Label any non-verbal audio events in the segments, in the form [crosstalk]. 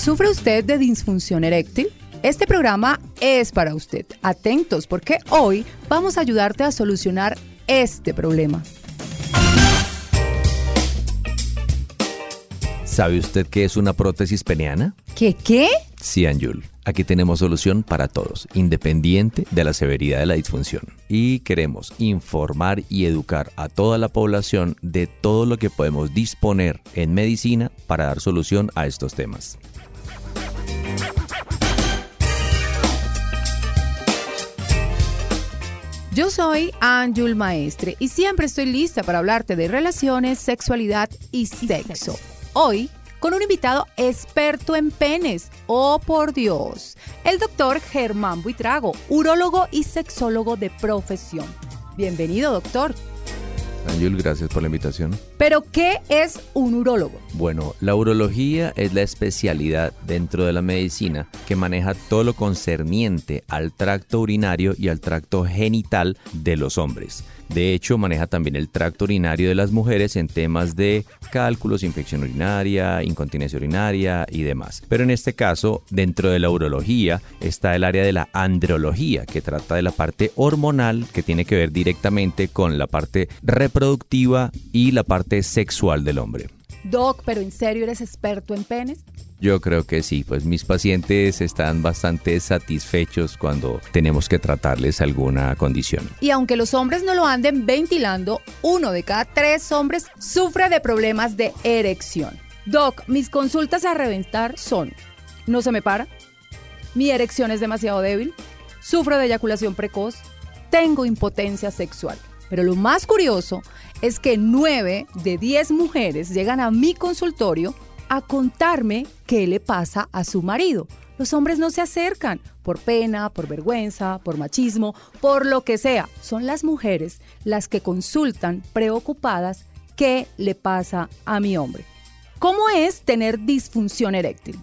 ¿Sufre usted de disfunción eréctil? Este programa es para usted. Atentos porque hoy vamos a ayudarte a solucionar este problema. ¿Sabe usted qué es una prótesis peneana? ¿Qué qué? Sí, Anjul. Aquí tenemos solución para todos, independiente de la severidad de la disfunción. Y queremos informar y educar a toda la población de todo lo que podemos disponer en medicina para dar solución a estos temas. Yo soy Anjul Maestre y siempre estoy lista para hablarte de relaciones, sexualidad y sexo. Hoy con un invitado experto en penes. Oh, por Dios. El doctor Germán Buitrago, urólogo y sexólogo de profesión. Bienvenido, doctor. Ángel, gracias por la invitación. Pero, ¿qué es un urólogo? Bueno, la urología es la especialidad dentro de la medicina que maneja todo lo concerniente al tracto urinario y al tracto genital de los hombres. De hecho, maneja también el tracto urinario de las mujeres en temas de cálculos, infección urinaria, incontinencia urinaria y demás. Pero en este caso, dentro de la urología está el área de la andrología, que trata de la parte hormonal, que tiene que ver directamente con la parte reproductiva y la parte sexual del hombre. Doc, pero en serio eres experto en penes? Yo creo que sí, pues mis pacientes están bastante satisfechos cuando tenemos que tratarles alguna condición. Y aunque los hombres no lo anden ventilando, uno de cada tres hombres sufre de problemas de erección. Doc, mis consultas a reventar son, no se me para, mi erección es demasiado débil, sufro de eyaculación precoz, tengo impotencia sexual. Pero lo más curioso es que 9 de 10 mujeres llegan a mi consultorio a contarme qué le pasa a su marido. Los hombres no se acercan por pena, por vergüenza, por machismo, por lo que sea. Son las mujeres las que consultan preocupadas qué le pasa a mi hombre. ¿Cómo es tener disfunción eréctil?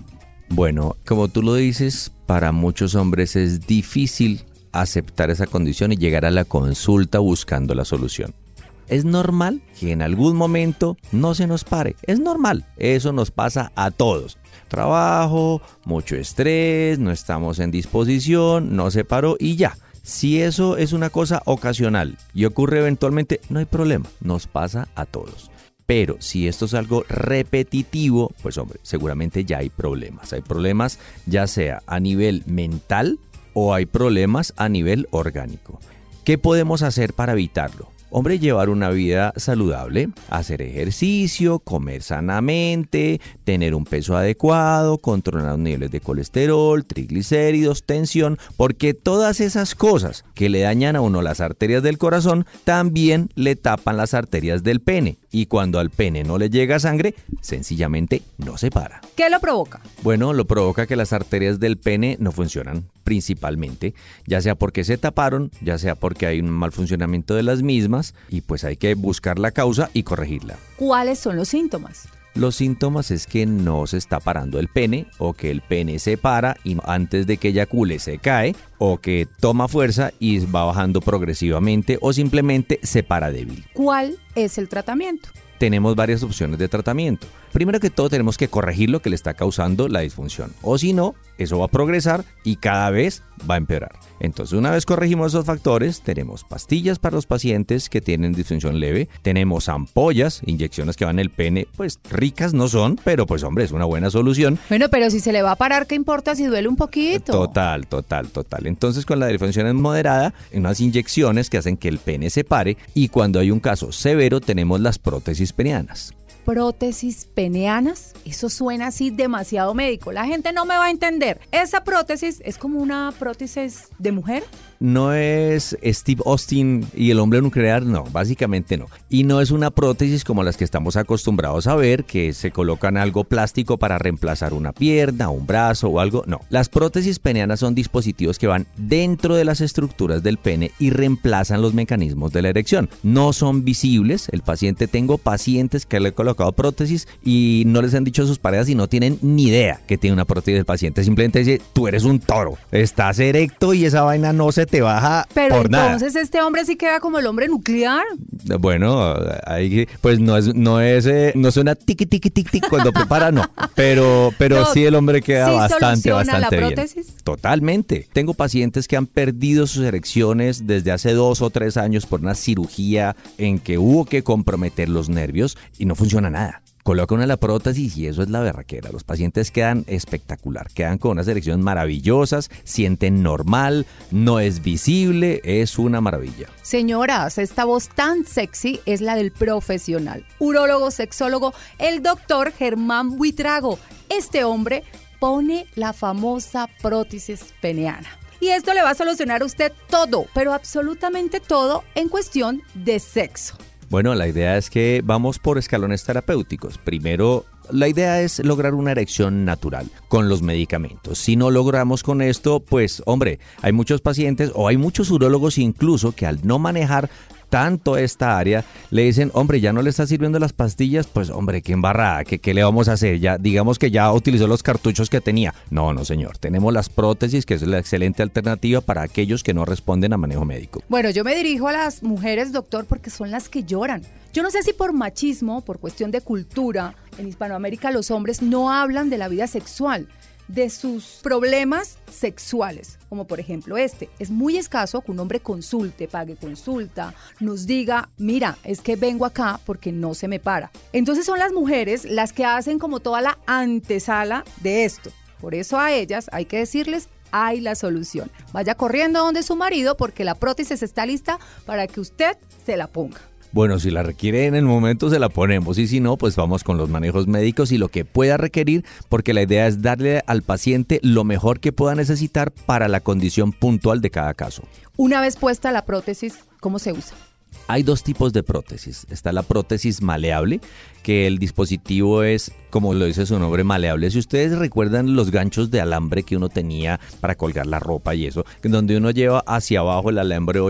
Bueno, como tú lo dices, para muchos hombres es difícil aceptar esa condición y llegar a la consulta buscando la solución. Es normal que en algún momento no se nos pare. Es normal. Eso nos pasa a todos. Trabajo, mucho estrés, no estamos en disposición, no se paró y ya. Si eso es una cosa ocasional y ocurre eventualmente, no hay problema. Nos pasa a todos. Pero si esto es algo repetitivo, pues hombre, seguramente ya hay problemas. Hay problemas ya sea a nivel mental o hay problemas a nivel orgánico. ¿Qué podemos hacer para evitarlo? Hombre, llevar una vida saludable, hacer ejercicio, comer sanamente, tener un peso adecuado, controlar los niveles de colesterol, triglicéridos, tensión, porque todas esas cosas que le dañan a uno las arterias del corazón también le tapan las arterias del pene. Y cuando al pene no le llega sangre, sencillamente no se para. ¿Qué lo provoca? Bueno, lo provoca que las arterias del pene no funcionan principalmente, ya sea porque se taparon, ya sea porque hay un mal funcionamiento de las mismas y pues hay que buscar la causa y corregirla. ¿Cuáles son los síntomas? Los síntomas es que no se está parando el pene o que el pene se para y antes de que eyacule se cae o que toma fuerza y va bajando progresivamente o simplemente se para débil. ¿Cuál es el tratamiento? tenemos varias opciones de tratamiento. Primero que todo tenemos que corregir lo que le está causando la disfunción. O si no, eso va a progresar y cada vez va a empeorar. Entonces, una vez corregimos esos factores, tenemos pastillas para los pacientes que tienen disfunción leve, tenemos ampollas, inyecciones que van en el pene, pues ricas no son, pero pues hombre, es una buena solución. Bueno, pero si se le va a parar, ¿qué importa si duele un poquito? Total, total, total. Entonces, con la disfunción moderada, unas inyecciones que hacen que el pene se pare y cuando hay un caso severo tenemos las prótesis penianas prótesis peneanas. Eso suena así demasiado médico. La gente no me va a entender. Esa prótesis es como una prótesis de mujer. no es Steve Austin y el hombre nuclear, no, básicamente no. Y no es una prótesis como las que estamos acostumbrados a ver, que se colocan algo plástico para reemplazar una pierna, un brazo o algo. No, las prótesis peneanas son dispositivos que van dentro de las estructuras del pene y reemplazan los mecanismos de la erección. No son visibles. El paciente, tengo pacientes que le he colocado prótesis y no les han dicho sus parejas y no tienen ni idea que tiene una prótesis del paciente. Simplemente dice, tú eres un toro, estás erecto y esa vaina no se te baja Pero por nada. entonces este hombre sí queda como el hombre nuclear. Bueno, ahí pues no es no es eh, no suena tiqui tiqui tiqui tiqui cuando prepara no, pero pero No, sí el hombre queda ¿sí bastante soluciona la bastante bien. Totalmente. Tengo pacientes que han perdido sus erecciones desde hace dos o tres años por una cirugía en que hubo que comprometer los nervios y no funciona nada. Coloca una la prótesis y eso es la berraquera. Los pacientes quedan espectacular, quedan con unas erecciones maravillosas, sienten normal, no es visible, es una maravilla. Señoras, esta voz tan sexy es la del profesional, urólogo, sexólogo, el doctor Germán Buitrago. Este hombre pone la famosa prótesis peneana. Y esto le va a solucionar a usted todo, pero absolutamente todo en cuestión de sexo. Bueno, la idea es que vamos por escalones terapéuticos. Primero, la idea es lograr una erección natural con los medicamentos. Si no logramos con esto, pues hombre, hay muchos pacientes o hay muchos urólogos incluso que al no manejar tanto esta área, le dicen, hombre, ya no le está sirviendo las pastillas, pues hombre, qué embarrada, ¿qué, qué le vamos a hacer? Ya, digamos que ya utilizó los cartuchos que tenía. No, no, señor, tenemos las prótesis, que es la excelente alternativa para aquellos que no responden a manejo médico. Bueno, yo me dirijo a las mujeres, doctor, porque son las que lloran. Yo no sé si por machismo, por cuestión de cultura, en Hispanoamérica los hombres no hablan de la vida sexual, de sus problemas sexuales, como por ejemplo este. Es muy escaso que un hombre consulte, pague consulta, nos diga, mira, es que vengo acá porque no se me para. Entonces son las mujeres las que hacen como toda la antesala de esto. Por eso a ellas hay que decirles, hay la solución. Vaya corriendo donde su marido porque la prótesis está lista para que usted se la ponga. Bueno, si la requiere en el momento se la ponemos y si no, pues vamos con los manejos médicos y lo que pueda requerir, porque la idea es darle al paciente lo mejor que pueda necesitar para la condición puntual de cada caso. Una vez puesta la prótesis, ¿cómo se usa? Hay dos tipos de prótesis. Está la prótesis maleable, que el dispositivo es, como lo dice su nombre, maleable. Si ustedes recuerdan los ganchos de alambre que uno tenía para colgar la ropa y eso, donde uno lleva hacia abajo el alambre o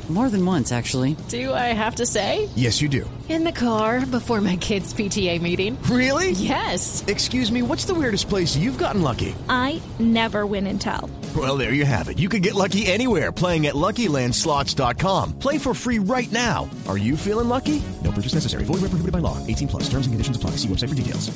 More than once, actually. Do I have to say? Yes, you do. In the car before my kids' PTA meeting. Really? Yes. Excuse me, what's the weirdest place you've gotten lucky? I never win and tell. Well, there you have it. You can get lucky anywhere playing at LuckyLandSlots.com. Play for free right now. Are you feeling lucky? No purchase necessary. Void where prohibited by law. 18 plus. Terms and conditions apply. See website for details.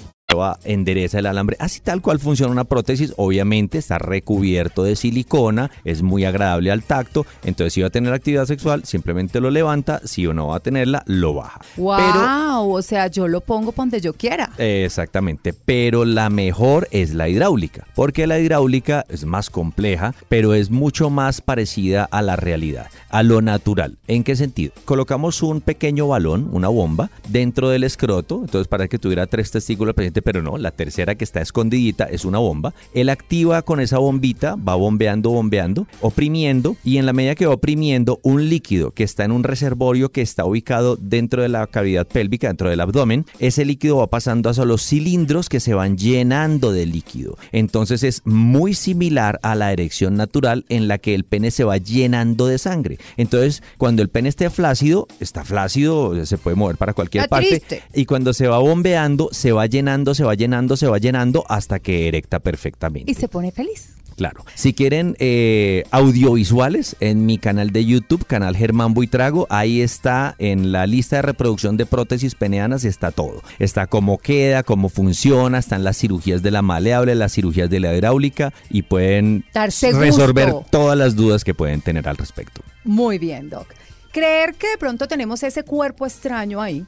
endereza el alambre, así tal cual funciona una prótesis, obviamente está recubierto de silicona, es muy agradable al tacto, entonces si va a tener actividad sexual, simplemente lo levanta, si no va a tenerla, lo baja. ¡Wow! Pero o sea, yo lo pongo donde yo quiera. Exactamente, pero la mejor es la hidráulica, porque la hidráulica es más compleja, pero es mucho más parecida a la realidad, a lo natural. ¿En qué sentido? Colocamos un pequeño balón, una bomba, dentro del escroto, entonces para que tuviera tres testículos el paciente, pero no, la tercera que está escondidita es una bomba. Él activa con esa bombita, va bombeando, bombeando, oprimiendo, y en la medida que va oprimiendo un líquido que está en un reservorio que está ubicado dentro de la cavidad pélvica, dentro del abdomen, ese líquido va pasando hacia los cilindros que se van llenando de líquido. Entonces es muy similar a la erección natural en la que el pene se va llenando de sangre. Entonces, cuando el pene esté flácido, está flácido, se puede mover para cualquier Está parte. triste. Y cuando se va bombeando, se va llenando, se va llenando, se va llenando hasta que erecta perfectamente. Y se pone feliz. Claro. Si quieren eh, audiovisuales, en mi canal de YouTube, canal Germán Buitrago, ahí está en la lista de reproducción de prótesis peneanas, está todo. Está cómo queda, cómo funciona, están las cirugías de la maleable, las cirugías de la hidráulica y pueden Darse resolver gusto. todas las dudas que pueden tener al respecto. Muy bien, Doc. Creer que de pronto tenemos ese cuerpo extraño ahí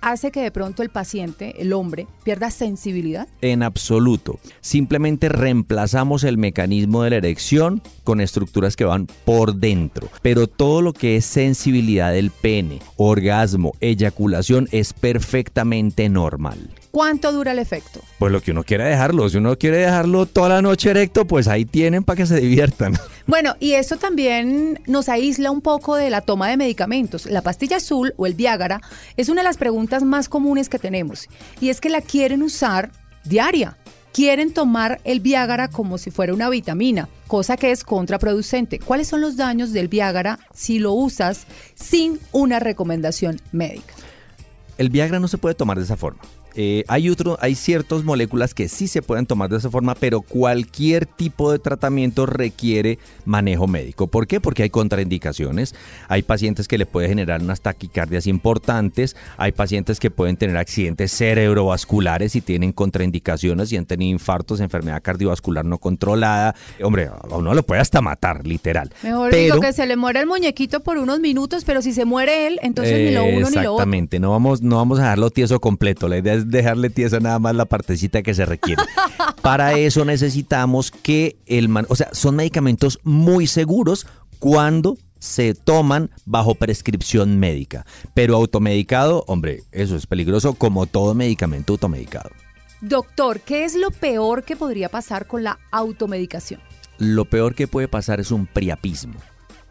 hace que de pronto el paciente, el hombre, pierda sensibilidad? En absoluto. Simplemente reemplazamos el mecanismo de la erección con estructuras que van por dentro. Pero todo lo que es sensibilidad del pene, orgasmo, eyaculación es perfectamente normal. ¿Cuánto dura el efecto? Pues lo que uno quiere dejarlo. Si uno quiere dejarlo toda la noche erecto, pues ahí tienen para que se diviertan. [laughs] Bueno, y eso también nos aísla un poco de la toma de medicamentos. La pastilla azul o el Viagra es una de las preguntas más comunes que tenemos. Y es que la quieren usar diaria. Quieren tomar el Viagra como si fuera una vitamina, cosa que es contraproducente. ¿Cuáles son los daños del Viagra si lo usas sin una recomendación médica? El Viagra no se puede tomar de esa forma. Eh, hay, otro, hay ciertas moléculas que sí se pueden tomar de esa forma, pero cualquier tipo de tratamiento requiere manejo médico. ¿Por qué? Porque hay contraindicaciones. Hay pacientes que le puede generar unas taquicardias importantes. Hay pacientes que pueden tener accidentes cerebrovasculares y tienen contraindicaciones y han tenido infartos, enfermedad cardiovascular no controlada. Hombre, a uno lo puede hasta matar, literal. Mejor Pero- digo que se le muere el muñequito por unos minutos, pero si se muere él, entonces ni lo uno ni lo otro. Exactamente, no vamos, no vamos a dejarlo tieso completo, la idea es dejarle tiesa nada más la partecita que se requiere. Para eso necesitamos que el man, o sea, son medicamentos muy seguros cuando se toman bajo prescripción médica, pero automedicado, hombre, eso es peligroso como todo medicamento automedicado. Doctor, ¿qué es lo peor que podría pasar con la automedicación? Lo peor que puede pasar es un priapismo.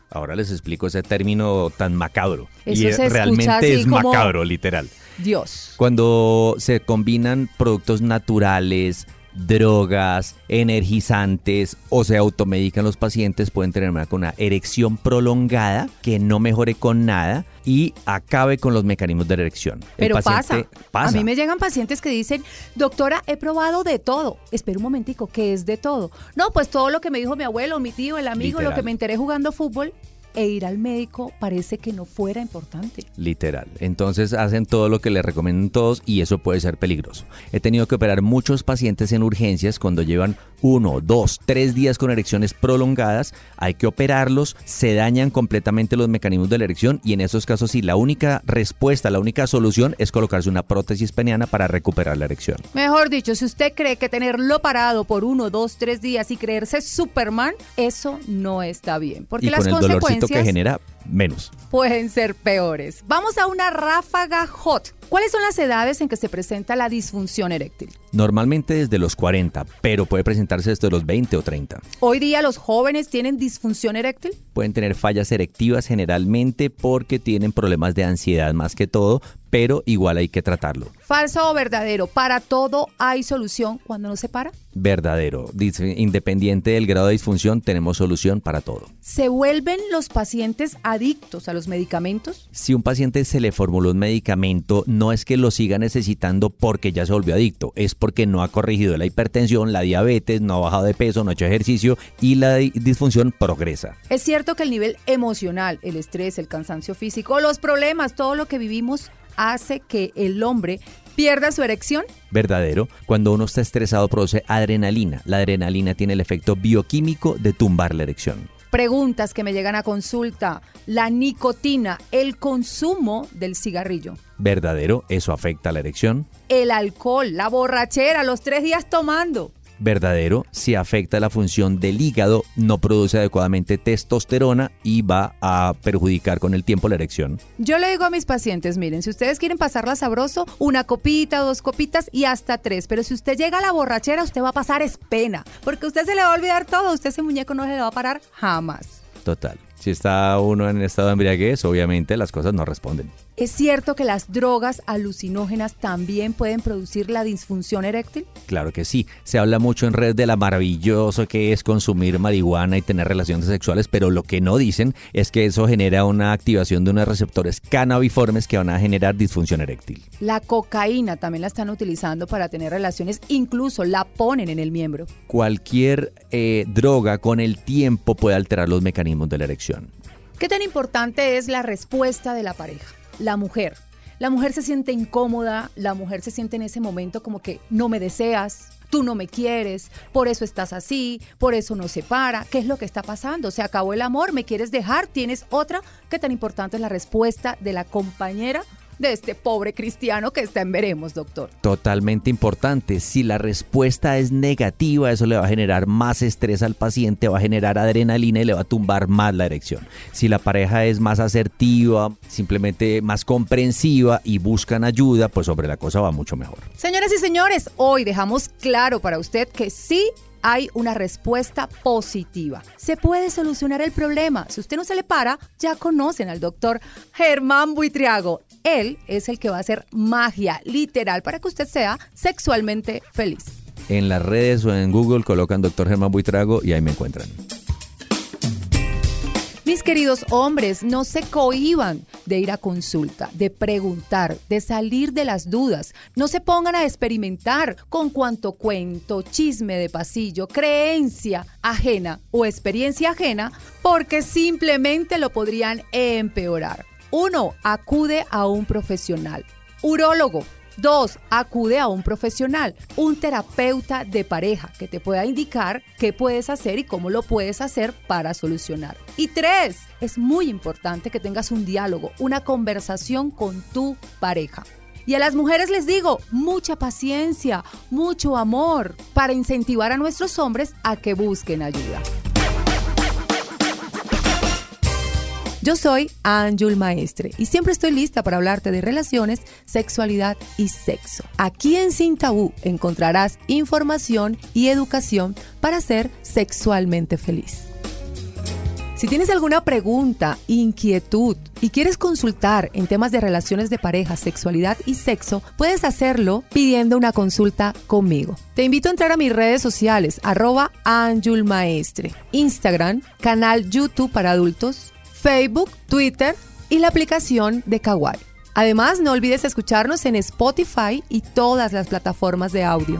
Ahora les explico ese término tan macabro. Eso y escucha realmente es macabro, literal. Dios. Cuando se combinan productos naturales, drogas, energizantes o se automedican los pacientes, pueden tener una, una erección prolongada que no mejore con nada y acabe con los mecanismos de erección. Pero pasa. A mí me llegan pacientes que dicen, doctora, he probado de todo. Espera un momentico, ¿qué es de todo? No, pues todo lo que me dijo mi abuelo, mi tío, el amigo, lo que me enteré jugando fútbol. E ir al médico parece que no fuera importante. Literal. Entonces hacen todo lo que les recomiendan todos y eso puede ser peligroso. He tenido que operar muchos pacientes en urgencias cuando llevan uno, dos, tres días con erecciones prolongadas. Hay que operarlos, se dañan completamente los mecanismos de la erección y en esos casos sí, la única respuesta, la única solución es colocarse una prótesis peniana para recuperar la erección. Mejor dicho, si usted cree que tenerlo parado por uno, dos, tres días y creerse Superman, eso no está bien. Porque y las con el dolorcito consecuencias que genera, menos. pueden ser peores. Vamos a una ráfaga hot. ¿Cuáles son las edades en que se presenta la disfunción eréctil? Normalmente desde los 40, pero puede presentarse desde los 20 o 30. Hoy día los jóvenes tienen disfunción eréctil. Pueden tener fallas erectivas generalmente porque tienen problemas de ansiedad más que todo, pero igual hay que tratarlo. Falso o verdadero, para todo hay solución cuando no se para. Verdadero. Independiente del grado de disfunción, tenemos solución para todo. ¿Se vuelven los pacientes adictos a los medicamentos? Si un paciente se le formuló un medicamento, no es que lo siga necesitando porque ya se volvió adicto, es porque no ha corregido la hipertensión, la diabetes, no ha bajado de peso, no ha hecho ejercicio y la di- disfunción progresa. Es cierto que el nivel emocional, el estrés, el cansancio físico, los problemas, todo lo que vivimos hace que el hombre pierda su erección. Verdadero. Cuando uno está estresado produce adrenalina. La adrenalina tiene el efecto bioquímico de tumbar la erección. Preguntas que me llegan a consulta. La nicotina, el consumo del cigarrillo, Verdadero. Eso afecta a la erección. el alcohol, la borrachera, los tres días tomando. Verdadero si afecta la función del hígado, no produce adecuadamente testosterona y va a perjudicar con el tiempo la erección. Yo le digo a mis pacientes, miren, si ustedes quieren pasarla sabroso, una copita, dos copitas y hasta tres. Pero si usted llega a la borrachera, usted va a pasar es pena. Porque a usted se le va a olvidar todo. Usted ese muñeco no se le va a parar jamás. Total. Si está uno en estado de embriaguez, obviamente las cosas no responden. ¿Es cierto que las drogas alucinógenas también pueden producir la disfunción eréctil? Claro que sí. Se habla mucho en red de la maravilloso que es consumir marihuana y tener relaciones sexuales, pero lo que no dicen es que eso genera una activación de unos receptores cannabiformes que van a generar disfunción eréctil. La cocaína también la están utilizando para tener relaciones, incluso la ponen en el miembro. Cualquier eh, droga con el tiempo puede alterar los mecanismos de la erección. ¿Qué tan importante es la respuesta de la pareja? La mujer. La mujer se siente incómoda, la mujer se siente en ese momento como que no me deseas, tú no me quieres, por eso estás así, por eso no se para. ¿Qué es lo que está pasando? Se acabó el amor, me quieres dejar, tienes otra. ¿Qué tan importante es la respuesta de la compañera de este pobre cristiano que está en veremos, doctor. Totalmente importante. Si la respuesta es negativa, eso le va a generar más estrés al paciente, va a generar adrenalina y le va a tumbar más la erección. Si la pareja es más asertiva, simplemente más comprensiva y buscan ayuda, pues sobre la cosa va mucho mejor. Señoras y señores, hoy dejamos claro para usted que sí hay una respuesta positiva. Se puede solucionar el problema. Si usted no se le para, ya conocen al doctor Germán Buitriago. Él es el que va a hacer magia literal para que usted sea sexualmente feliz. En las redes o en Google colocan doctor Germán Buitrago y ahí me encuentran. Mis queridos hombres, no se cohiban de ir a consulta, de preguntar, de salir de las dudas. No se pongan a experimentar con cuanto cuento, chisme de pasillo, creencia ajena o experiencia ajena, porque simplemente lo podrían empeorar. Uno, acude a un profesional. Urólogo, Dos, acude a un profesional, un terapeuta de pareja que te pueda indicar qué puedes hacer y cómo lo puedes hacer para solucionar. Y tres, es muy importante que tengas un diálogo, una conversación con tu pareja. Y a las mujeres les digo, mucha paciencia, mucho amor para incentivar a nuestros hombres a que busquen ayuda. Yo soy Anjul Maestre y siempre estoy lista para hablarte de relaciones, sexualidad y sexo. Aquí en Sin Tabú encontrarás información y educación para ser sexualmente feliz. Si tienes alguna pregunta, inquietud y quieres consultar en temas de relaciones de pareja, sexualidad y sexo, puedes hacerlo pidiendo una consulta conmigo. Te invito a entrar a mis redes sociales, arroba Anjul Maestre, Instagram, canal YouTube para adultos, Facebook, Twitter y la aplicación de Kawaii. Además, no olvides escucharnos en Spotify y todas las plataformas de audio.